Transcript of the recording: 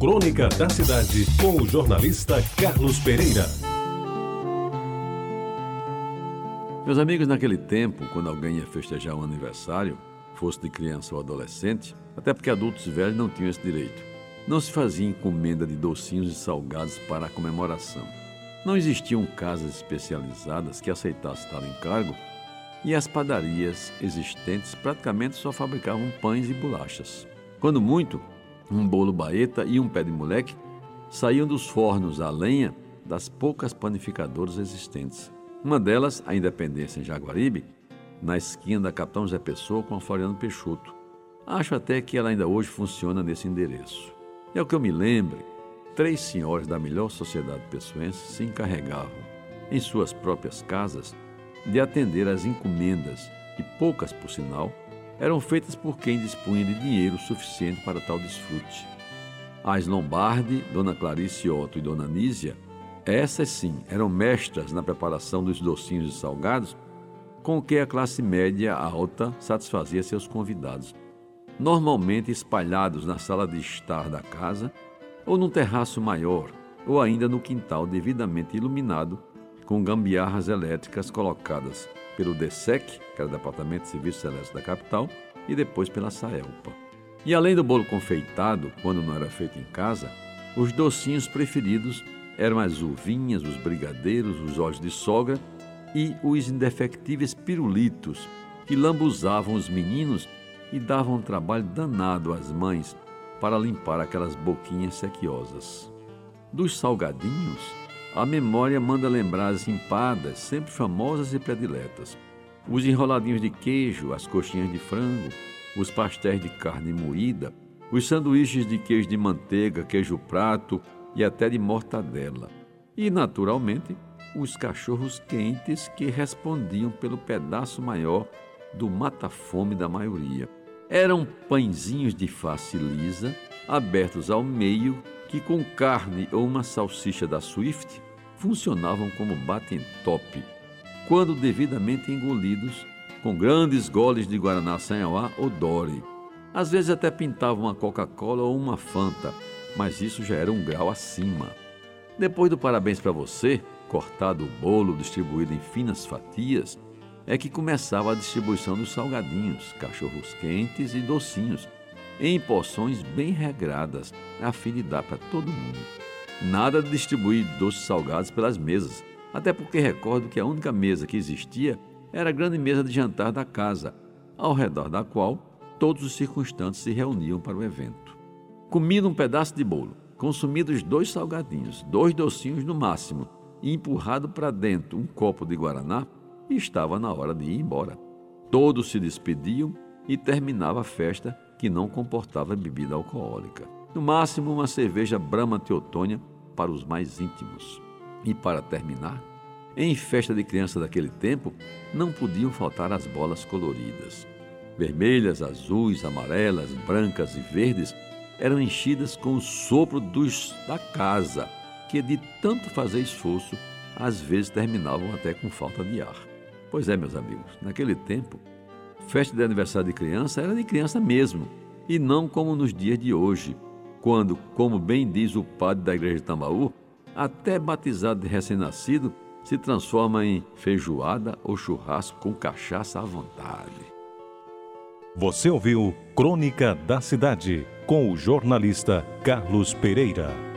Crônica da Cidade, com o jornalista Carlos Pereira. Meus amigos, naquele tempo, quando alguém ia festejar um aniversário, fosse de criança ou adolescente, até porque adultos velhos não tinham esse direito, não se fazia encomenda de docinhos e salgados para a comemoração. Não existiam casas especializadas que aceitassem tal encargo e as padarias existentes praticamente só fabricavam pães e bolachas. Quando muito, um bolo baeta e um pé de moleque saíam dos fornos a lenha das poucas panificadoras existentes. Uma delas, a Independência em Jaguaribe, na esquina da Capitão José Pessoa com a Floriano Peixoto. Acho até que ela ainda hoje funciona nesse endereço. E ao que eu me lembre, três senhoras da melhor sociedade pessoense se encarregavam, em suas próprias casas, de atender às encomendas, e poucas, por sinal, eram feitas por quem dispunha de dinheiro suficiente para tal desfrute. As Lombardi, Dona Clarice Otto e Dona Nísia, essas sim eram mestras na preparação dos docinhos e salgados com que a classe média alta satisfazia seus convidados, normalmente espalhados na sala de estar da casa ou num terraço maior, ou ainda no quintal devidamente iluminado com gambiarras elétricas colocadas pelo DESEC, que era o Departamento de Serviços Elétricos da capital, e depois pela SAELPA. E além do bolo confeitado, quando não era feito em casa, os docinhos preferidos eram as uvinhas, os brigadeiros, os olhos de sogra e os indefectíveis pirulitos, que lambuzavam os meninos e davam um trabalho danado às mães para limpar aquelas boquinhas sequiosas. Dos salgadinhos, a memória manda lembrar as empadas, sempre famosas e prediletas. Os enroladinhos de queijo, as coxinhas de frango, os pastéis de carne moída, os sanduíches de queijo de manteiga, queijo prato e até de mortadela. E, naturalmente, os cachorros quentes que respondiam pelo pedaço maior do mata-fome da maioria. Eram pãezinhos de face lisa, abertos ao meio que com carne ou uma salsicha da Swift funcionavam como batem-top, quando devidamente engolidos com grandes goles de Guaraná Sanhauá ou Dory. Às vezes até pintavam uma Coca-Cola ou uma Fanta, mas isso já era um grau acima. Depois do parabéns para você, cortado o bolo distribuído em finas fatias, é que começava a distribuição dos salgadinhos, cachorros quentes e docinhos, em porções bem regradas, a fim de dar para todo mundo. Nada de distribuir doces salgados pelas mesas, até porque recordo que a única mesa que existia era a grande mesa de jantar da casa, ao redor da qual todos os circunstantes se reuniam para o evento. Comido um pedaço de bolo, consumidos dois salgadinhos, dois docinhos no máximo, e empurrado para dentro um copo de guaraná, estava na hora de ir embora. Todos se despediam e terminava a festa que não comportava bebida alcoólica. No máximo, uma cerveja Brahma Teotônia para os mais íntimos. E para terminar, em festa de criança daquele tempo, não podiam faltar as bolas coloridas. Vermelhas, azuis, amarelas, brancas e verdes eram enchidas com o sopro dos da casa, que de tanto fazer esforço, às vezes terminavam até com falta de ar. Pois é, meus amigos, naquele tempo, Festa de aniversário de criança era de criança mesmo, e não como nos dias de hoje, quando, como bem diz o padre da igreja de Tambaú, até batizado de recém-nascido se transforma em feijoada ou churrasco com cachaça à vontade. Você ouviu Crônica da Cidade com o jornalista Carlos Pereira.